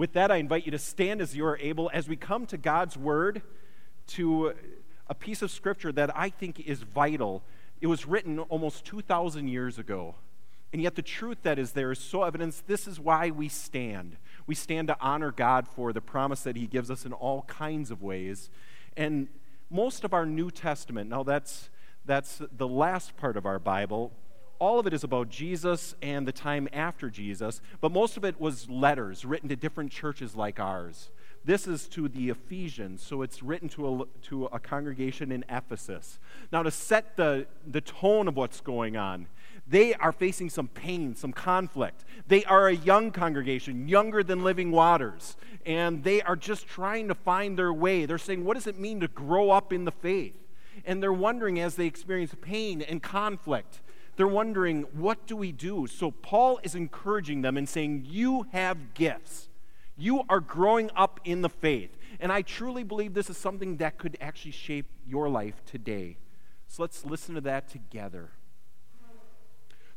With that, I invite you to stand as you are able as we come to God's Word, to a piece of Scripture that I think is vital. It was written almost 2,000 years ago. And yet, the truth that is there is so evident. This is why we stand. We stand to honor God for the promise that He gives us in all kinds of ways. And most of our New Testament, now that's, that's the last part of our Bible, all of it is about Jesus and the time after Jesus, but most of it was letters written to different churches like ours. This is to the Ephesians, so it's written to a, to a congregation in Ephesus. Now, to set the, the tone of what's going on, they are facing some pain, some conflict. They are a young congregation, younger than living waters, and they are just trying to find their way. They're saying, What does it mean to grow up in the faith? And they're wondering as they experience pain and conflict they're wondering, what do we do? So Paul is encouraging them and saying, You have gifts. You are growing up in the faith. And I truly believe this is something that could actually shape your life today. So let's listen to that together.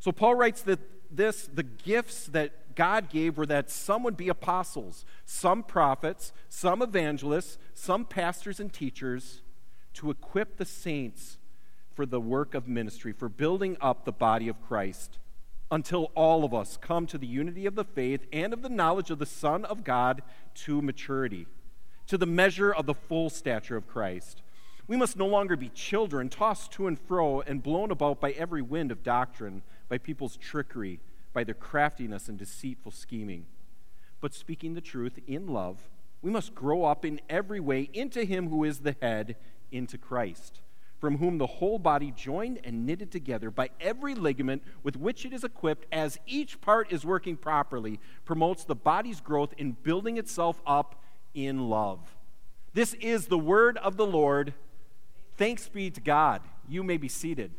So Paul writes that this, the gifts that God gave were that some would be apostles, some prophets, some evangelists, some pastors and teachers to equip the saints for the work of ministry, for building up the body of Christ, until all of us come to the unity of the faith and of the knowledge of the Son of God to maturity, to the measure of the full stature of Christ. We must no longer be children, tossed to and fro and blown about by every wind of doctrine, by people's trickery, by their craftiness and deceitful scheming. But speaking the truth in love, we must grow up in every way into Him who is the head, into Christ from whom the whole body, joined and knitted together by every ligament with which it is equipped, as each part is working properly, promotes the body's growth in building itself up in love. This is the word of the Lord. Thanks be to God. You may be seated.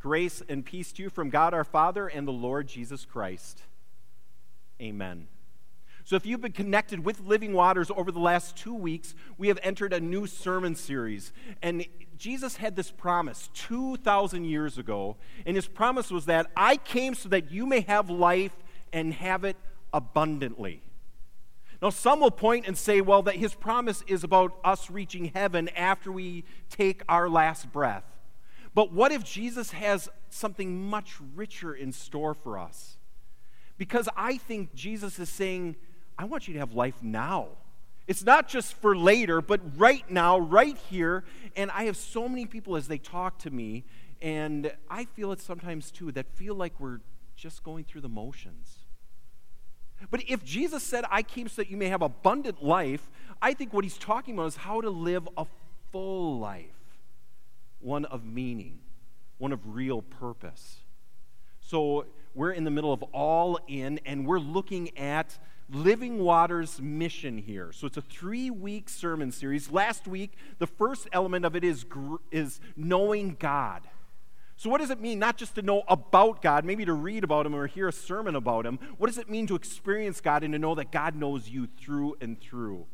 Grace and peace to you from God our Father and the Lord Jesus Christ. Amen. So, if you've been connected with Living Waters over the last two weeks, we have entered a new sermon series. And Jesus had this promise 2,000 years ago. And his promise was that I came so that you may have life and have it abundantly. Now, some will point and say, well, that his promise is about us reaching heaven after we take our last breath. But what if Jesus has something much richer in store for us? Because I think Jesus is saying, I want you to have life now. It's not just for later, but right now, right here. And I have so many people as they talk to me, and I feel it sometimes too, that feel like we're just going through the motions. But if Jesus said, I came so that you may have abundant life, I think what he's talking about is how to live a full life, one of meaning, one of real purpose. So we're in the middle of all in, and we're looking at Living Waters mission here. So it's a three week sermon series. Last week, the first element of it is, is knowing God. So, what does it mean not just to know about God, maybe to read about Him or hear a sermon about Him? What does it mean to experience God and to know that God knows you through and through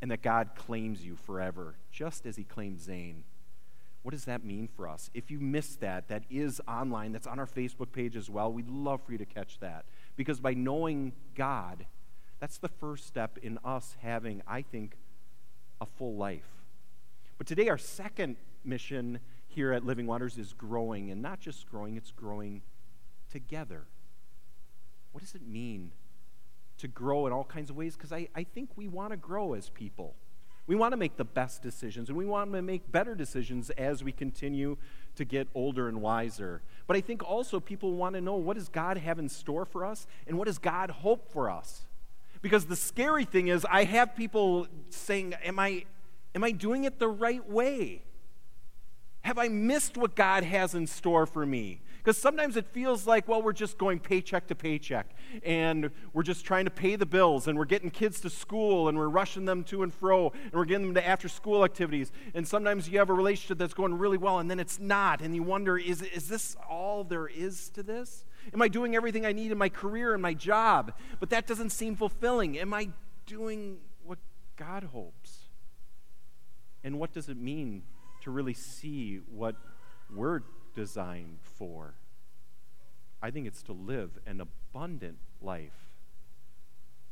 and that God claims you forever, just as He claimed Zane? What does that mean for us? If you missed that, that is online, that's on our Facebook page as well. We'd love for you to catch that. Because by knowing God, that's the first step in us having, I think, a full life. But today, our second mission here at Living Waters is growing, and not just growing, it's growing together. What does it mean to grow in all kinds of ways? Because I, I think we want to grow as people. We want to make the best decisions, and we want to make better decisions as we continue to get older and wiser. But I think also people want to know what does God have in store for us, and what does God hope for us? Because the scary thing is, I have people saying, Am I, am I doing it the right way? Have I missed what God has in store for me? Because sometimes it feels like, well, we're just going paycheck to paycheck, and we're just trying to pay the bills, and we're getting kids to school, and we're rushing them to and fro, and we're getting them to after school activities. And sometimes you have a relationship that's going really well, and then it's not, and you wonder, is, is this all there is to this? Am I doing everything I need in my career and my job? But that doesn't seem fulfilling. Am I doing what God hopes? And what does it mean to really see what we're designed for? I think it's to live an abundant life.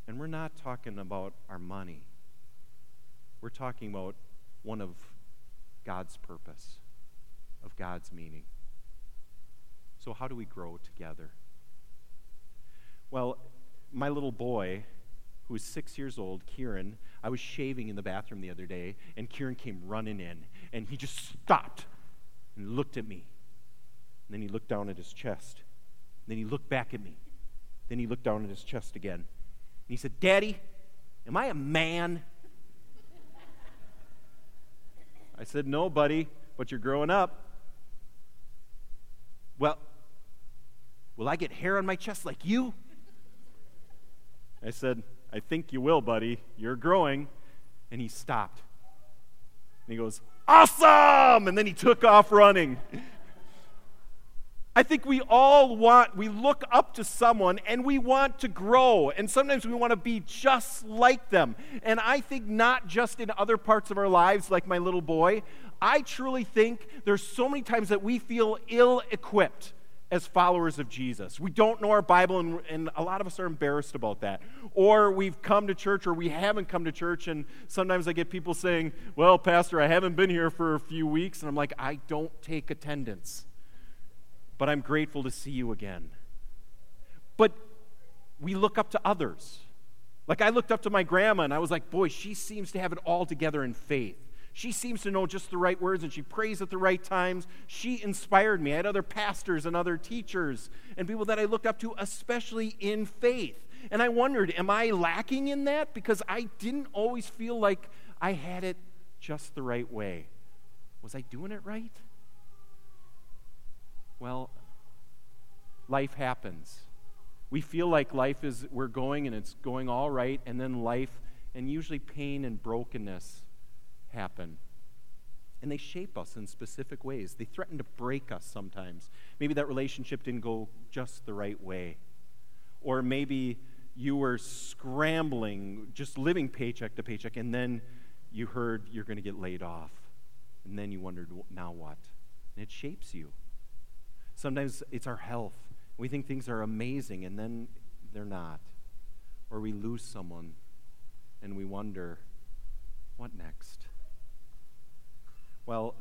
And we're not talking about our money, we're talking about one of God's purpose, of God's meaning. So, how do we grow together? Well, my little boy, who is six years old, Kieran, I was shaving in the bathroom the other day, and Kieran came running in, and he just stopped and looked at me. And then he looked down at his chest. And then he looked back at me. Then he looked down at his chest again. And he said, Daddy, am I a man? I said, No, buddy, but you're growing up. Well, will I get hair on my chest like you? I said, I think you will, buddy. You're growing. And he stopped. And he goes, Awesome! And then he took off running. I think we all want, we look up to someone and we want to grow. And sometimes we want to be just like them. And I think not just in other parts of our lives, like my little boy. I truly think there's so many times that we feel ill equipped as followers of Jesus. We don't know our Bible, and, and, a lot of us are embarrassed about that. Or we've come to church, or we haven't come to church, and sometimes I get people saying, Well, Pastor, I haven't been here for a few weeks. And I'm like, I don't take attendance but I'm grateful to see you again. But we look up to others. Like I looked up to my grandma and I was like, boy, she seems to have it all together in faith. She seems to know just the right words and she prays at the right times. She inspired me. I had other pastors and other teachers and people that I looked up to, especially in faith. And I wondered, am I lacking in that? Because I didn't always feel like I had it just the right way. Was I doing it right? Well, life happens. We feel like life is, we're going and it's going all right, and then life, and usually pain and brokenness happen. And they shape us in specific ways. They threaten to break us sometimes. Maybe that relationship didn't go just the right way. Or maybe you were scrambling, just living paycheck to paycheck, and then you heard you're going to get laid off. And then you wondered, now what? And it shapes you. Sometimes it's our health. We think things are amazing, and then they're not. Or we lose someone, and we wonder, what next? Well,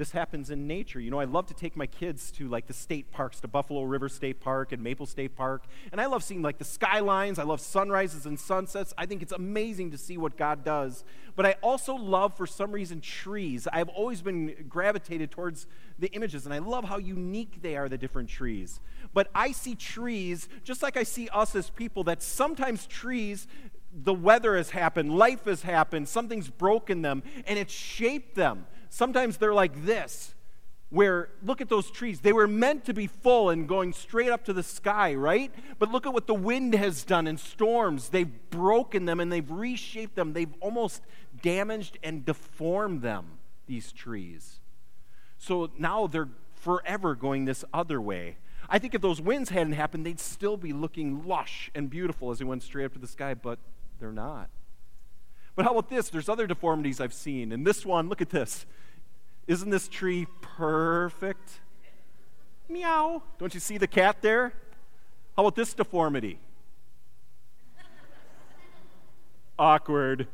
this happens in nature. You know, I love to take my kids to like the state parks, to Buffalo River State Park and Maple State Park. And I love seeing like the skylines. I love sunrises and sunsets. I think it's amazing to see what God does. But I also love, for some reason, trees. I've always been gravitated towards the images, and I love how unique they are, the different trees. But I see trees, just like I see us as people, that sometimes trees the weather has happened, life has happened, something's broken them, and it's shaped them. Sometimes they're like this, where look at those trees. They were meant to be full and going straight up to the sky, right? But look at what the wind has done in storms. They've broken them and they've reshaped them. They've almost damaged and deformed them, these trees. So now they're forever going this other way. I think if those winds hadn't happened, they'd still be looking lush and beautiful as they went straight up to the sky, but they're not. But how about this? There's other deformities I've seen. And this one, look at this. Isn't this tree perfect? Meow. Don't you see the cat there? How about this deformity? Awkward.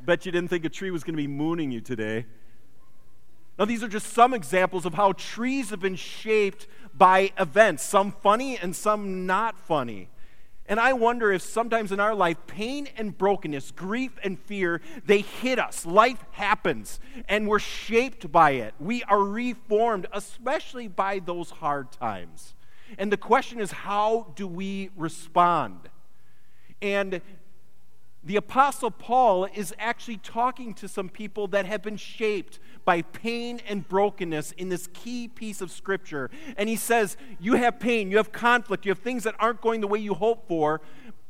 I bet you didn't think a tree was going to be mooning you today. Now, these are just some examples of how trees have been shaped by events, some funny and some not funny. And I wonder if sometimes in our life, pain and brokenness, grief and fear, they hit us. Life happens, and we're shaped by it. We are reformed, especially by those hard times. And the question is, how do we respond? And the Apostle Paul is actually talking to some people that have been shaped by pain and brokenness in this key piece of Scripture. And he says, You have pain, you have conflict, you have things that aren't going the way you hope for,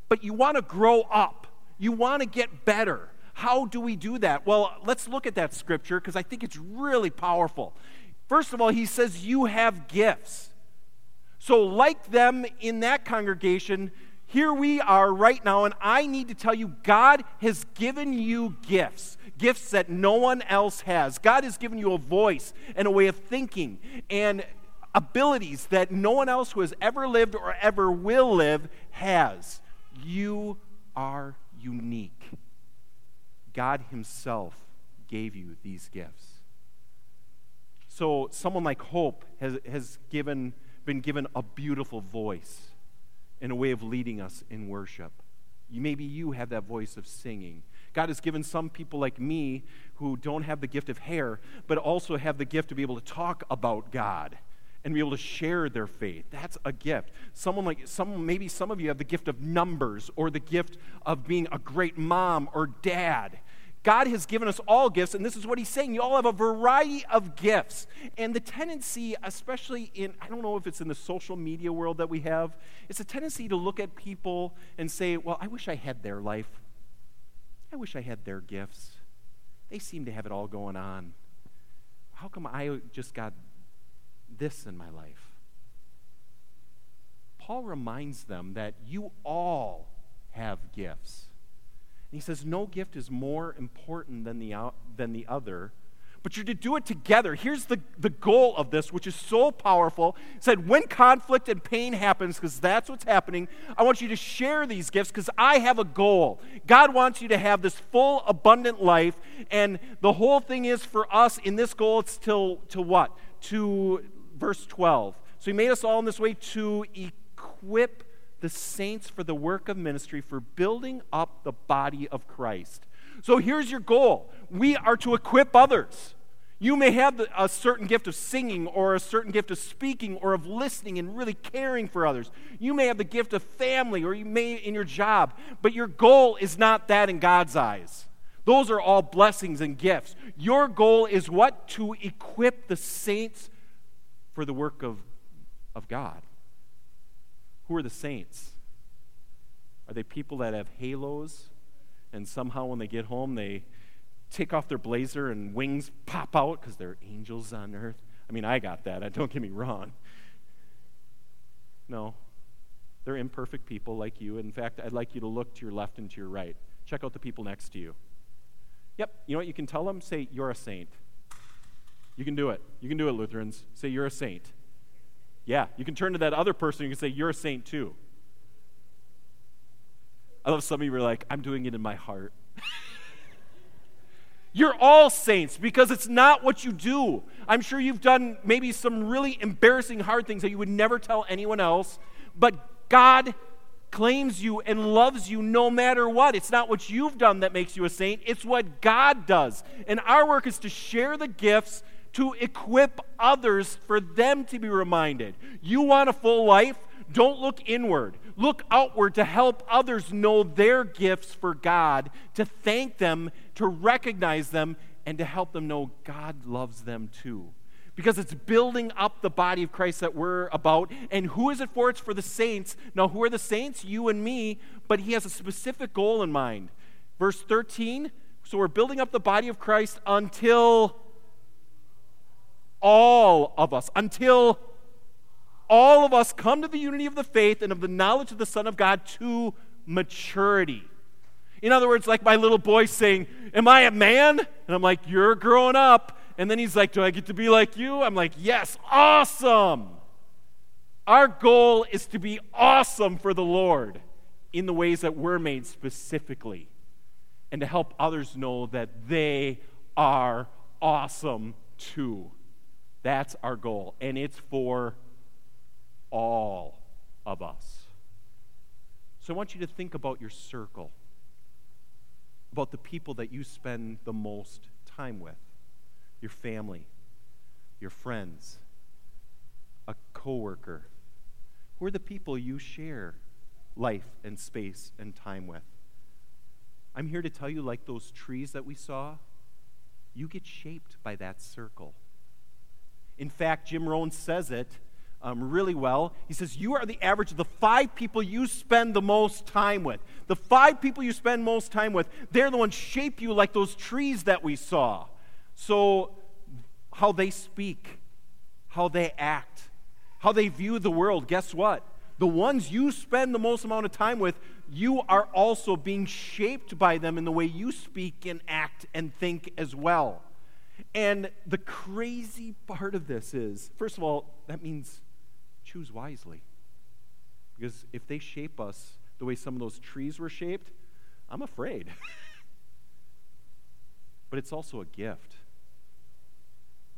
but you want to grow up, you want to get better. How do we do that? Well, let's look at that Scripture because I think it's really powerful. First of all, he says, You have gifts. So, like them in that congregation, here we are right now, and I need to tell you God has given you gifts, gifts that no one else has. God has given you a voice and a way of thinking and abilities that no one else who has ever lived or ever will live has. You are unique. God Himself gave you these gifts. So, someone like Hope has, has given, been given a beautiful voice and a way of leading us in worship. You, maybe you have that voice of singing. God has given some people like me who don't have the gift of hair, but also have the gift to be able to talk about God and be able to share their faith. That's a gift. Someone like some maybe some of you have the gift of numbers or the gift of being a great mom or dad. God has given us all gifts, and this is what he's saying. You all have a variety of gifts. And the tendency, especially in, I don't know if it's in the social media world that we have, it's a tendency to look at people and say, well, I wish I had their life. I wish I had their gifts. They seem to have it all going on. How come I just got this in my life? Paul reminds them that you all have gifts. He says, No gift is more important than the, than the other, but you're to do it together. Here's the, the goal of this, which is so powerful. It said, when conflict and pain happens, because that's what's happening, I want you to share these gifts because I have a goal. God wants you to have this full, abundant life, and the whole thing is for us in this goal, it's till to what? To verse 12. So he made us all in this way to equip the saints for the work of ministry, for building up the body of Christ. So here's your goal we are to equip others. You may have a certain gift of singing or a certain gift of speaking or of listening and really caring for others. You may have the gift of family or you may in your job, but your goal is not that in God's eyes. Those are all blessings and gifts. Your goal is what? To equip the saints for the work of, of God. Who are the saints? Are they people that have halos and somehow when they get home they take off their blazer and wings pop out because they're angels on earth? I mean, I got that. Don't get me wrong. No. They're imperfect people like you. In fact, I'd like you to look to your left and to your right. Check out the people next to you. Yep, you know what you can tell them? Say, You're a saint. You can do it. You can do it, Lutherans. Say, You're a saint. Yeah, you can turn to that other person and you can say, You're a saint too. I love some of you are like, I'm doing it in my heart. You're all saints because it's not what you do. I'm sure you've done maybe some really embarrassing, hard things that you would never tell anyone else, but God claims you and loves you no matter what. It's not what you've done that makes you a saint, it's what God does. And our work is to share the gifts to equip others for them to be reminded. You want a full life? Don't look inward. Look outward to help others know their gifts for God, to thank them, to recognize them, and to help them know God loves them too. Because it's building up the body of Christ that we're about. And who is it for? It's for the saints. Now, who are the saints? You and me. But he has a specific goal in mind. Verse 13 so we're building up the body of Christ until all of us, until all of us come to the unity of the faith and of the knowledge of the Son of God to maturity. In other words, like my little boy saying, Am I a man? And I'm like, You're growing up. And then he's like, Do I get to be like you? I'm like, Yes, awesome. Our goal is to be awesome for the Lord in the ways that we're made specifically and to help others know that they are awesome too. That's our goal, and it's for all of us. So I want you to think about your circle, about the people that you spend the most time with your family, your friends, a coworker. Who are the people you share life and space and time with? I'm here to tell you, like those trees that we saw, you get shaped by that circle. In fact, Jim Rohn says it um, really well. He says, You are the average of the five people you spend the most time with. The five people you spend most time with, they're the ones shape you like those trees that we saw. So, how they speak, how they act, how they view the world, guess what? The ones you spend the most amount of time with, you are also being shaped by them in the way you speak and act and think as well. And the crazy part of this is, first of all, that means choose wisely. Because if they shape us the way some of those trees were shaped, I'm afraid. but it's also a gift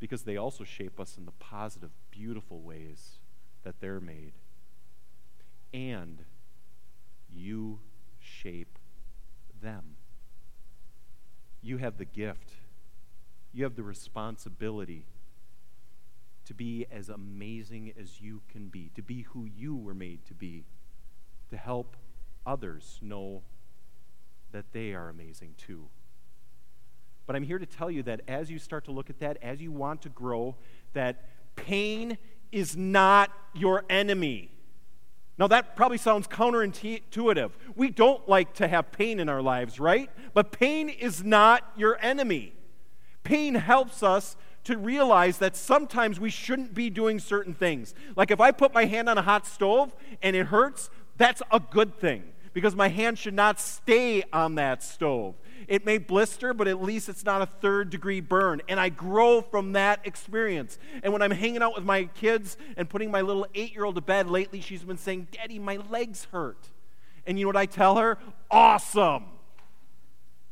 because they also shape us in the positive, beautiful ways that they're made. And you shape them. You have the gift, you have the responsibility to be as amazing as you can be, to be who you were made to be, to help others know that they are amazing too. But I'm here to tell you that as you start to look at that, as you want to grow, that pain is not your enemy. Now, that probably sounds counterintuitive. We don't like to have pain in our lives, right? But pain is not your enemy. Pain helps us to realize that sometimes we shouldn't be doing certain things. Like if I put my hand on a hot stove and it hurts, that's a good thing because my hand should not stay on that stove. It may blister, but at least it's not a third degree burn. And I grow from that experience. And when I'm hanging out with my kids and putting my little eight year old to bed lately, she's been saying, Daddy, my legs hurt. And you know what I tell her? Awesome.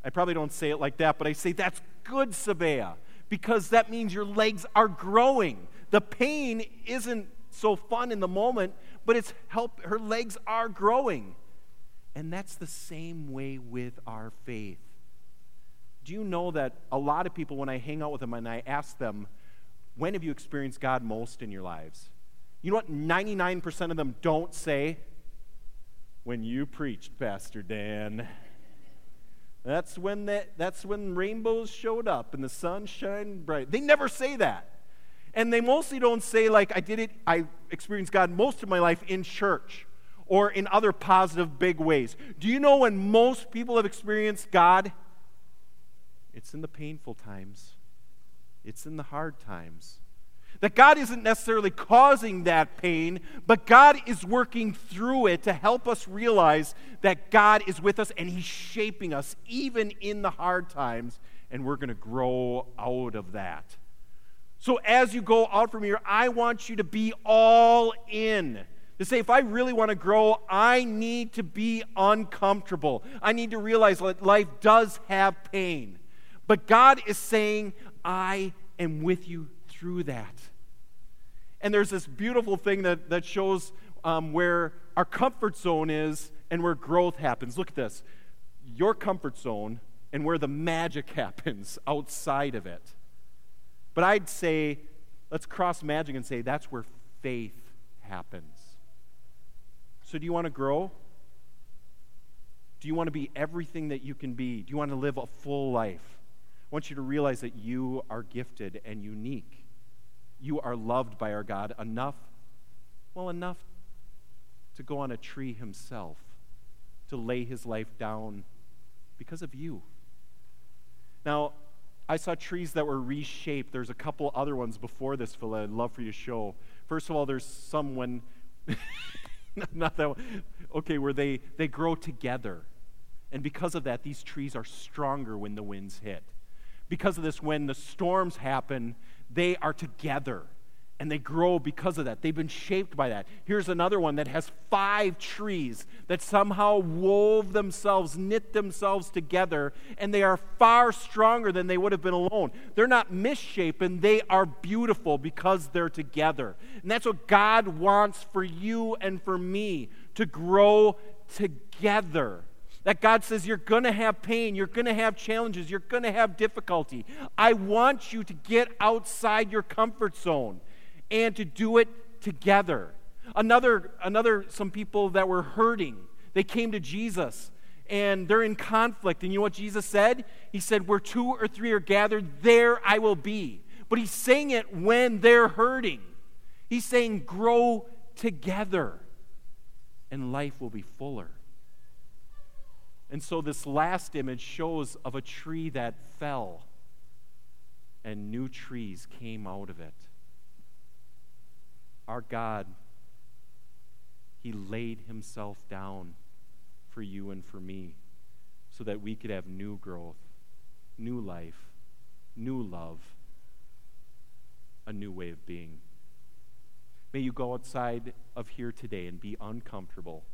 I probably don't say it like that, but I say, That's good, Sabea, because that means your legs are growing. The pain isn't so fun in the moment, but it's help her legs are growing. And that's the same way with our faith. Do you know that a lot of people, when I hang out with them and I ask them, when have you experienced God most in your lives? You know what 99% of them don't say? When you preached, Pastor Dan. That's when, that, that's when rainbows showed up and the sun shined bright. They never say that. And they mostly don't say, like, I did it, I experienced God most of my life in church or in other positive big ways. Do you know when most people have experienced God? It's in the painful times, it's in the hard times. That God isn't necessarily causing that pain, but God is working through it to help us realize that God is with us and He's shaping us even in the hard times, and we're going to grow out of that. So, as you go out from here, I want you to be all in. To say, if I really want to grow, I need to be uncomfortable. I need to realize that life does have pain. But God is saying, I am with you through that. And there's this beautiful thing that, that shows um, where our comfort zone is and where growth happens. Look at this your comfort zone and where the magic happens outside of it. But I'd say, let's cross magic and say that's where faith happens. So, do you want to grow? Do you want to be everything that you can be? Do you want to live a full life? I want you to realize that you are gifted and unique. You are loved by our God enough, well, enough to go on a tree himself, to lay his life down because of you. Now, I saw trees that were reshaped. There's a couple other ones before this, Phil, I'd love for you to show. First of all, there's some when, not that one, okay, where they, they grow together. And because of that, these trees are stronger when the winds hit because of this, when the storms happen, they are together and they grow because of that. They've been shaped by that. Here's another one that has five trees that somehow wove themselves, knit themselves together, and they are far stronger than they would have been alone. They're not misshapen, they are beautiful because they're together. And that's what God wants for you and for me to grow together. That God says you're going to have pain, you're going to have challenges, you're going to have difficulty. I want you to get outside your comfort zone and to do it together. Another, another some people that were hurting, they came to Jesus and they're in conflict. And you know what Jesus said? He said, Where two or three are gathered, there I will be. But he's saying it when they're hurting. He's saying, Grow together, and life will be fuller. And so this last image shows of a tree that fell and new trees came out of it. Our God, He laid Himself down for you and for me so that we could have new growth, new life, new love, a new way of being. May you go outside of here today and be uncomfortable.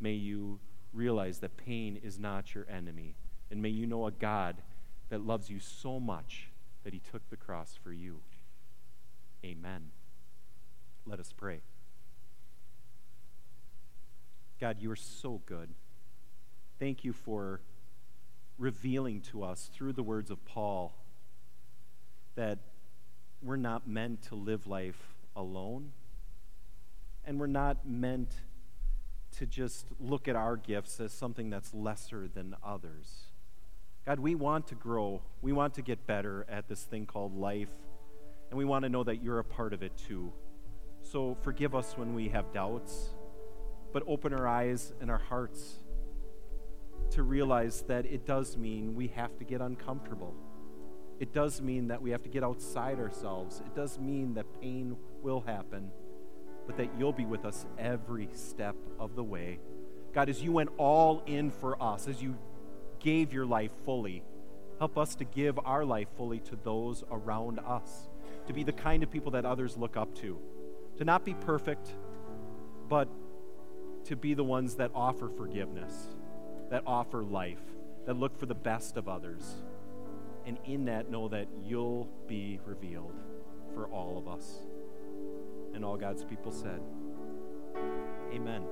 May you realize that pain is not your enemy. And may you know a God that loves you so much that he took the cross for you. Amen. Let us pray. God, you are so good. Thank you for revealing to us through the words of Paul that we're not meant to live life alone, and we're not meant to just look at our gifts as something that's lesser than others. God, we want to grow. We want to get better at this thing called life, and we want to know that you're a part of it too. So forgive us when we have doubts, but open our eyes and our hearts to realize that it does mean we have to get uncomfortable. It does mean that we have to get outside ourselves. It does mean that pain will happen, but that you'll be with us every step of the way. God, as you went all in for us, as you gave your life fully, help us to give our life fully to those around us, to be the kind of people that others look up to, to not be perfect, but to be the ones that offer forgiveness, that offer life, that look for the best of others. And in that, know that you'll be revealed for all of us. And all God's people said, Amen.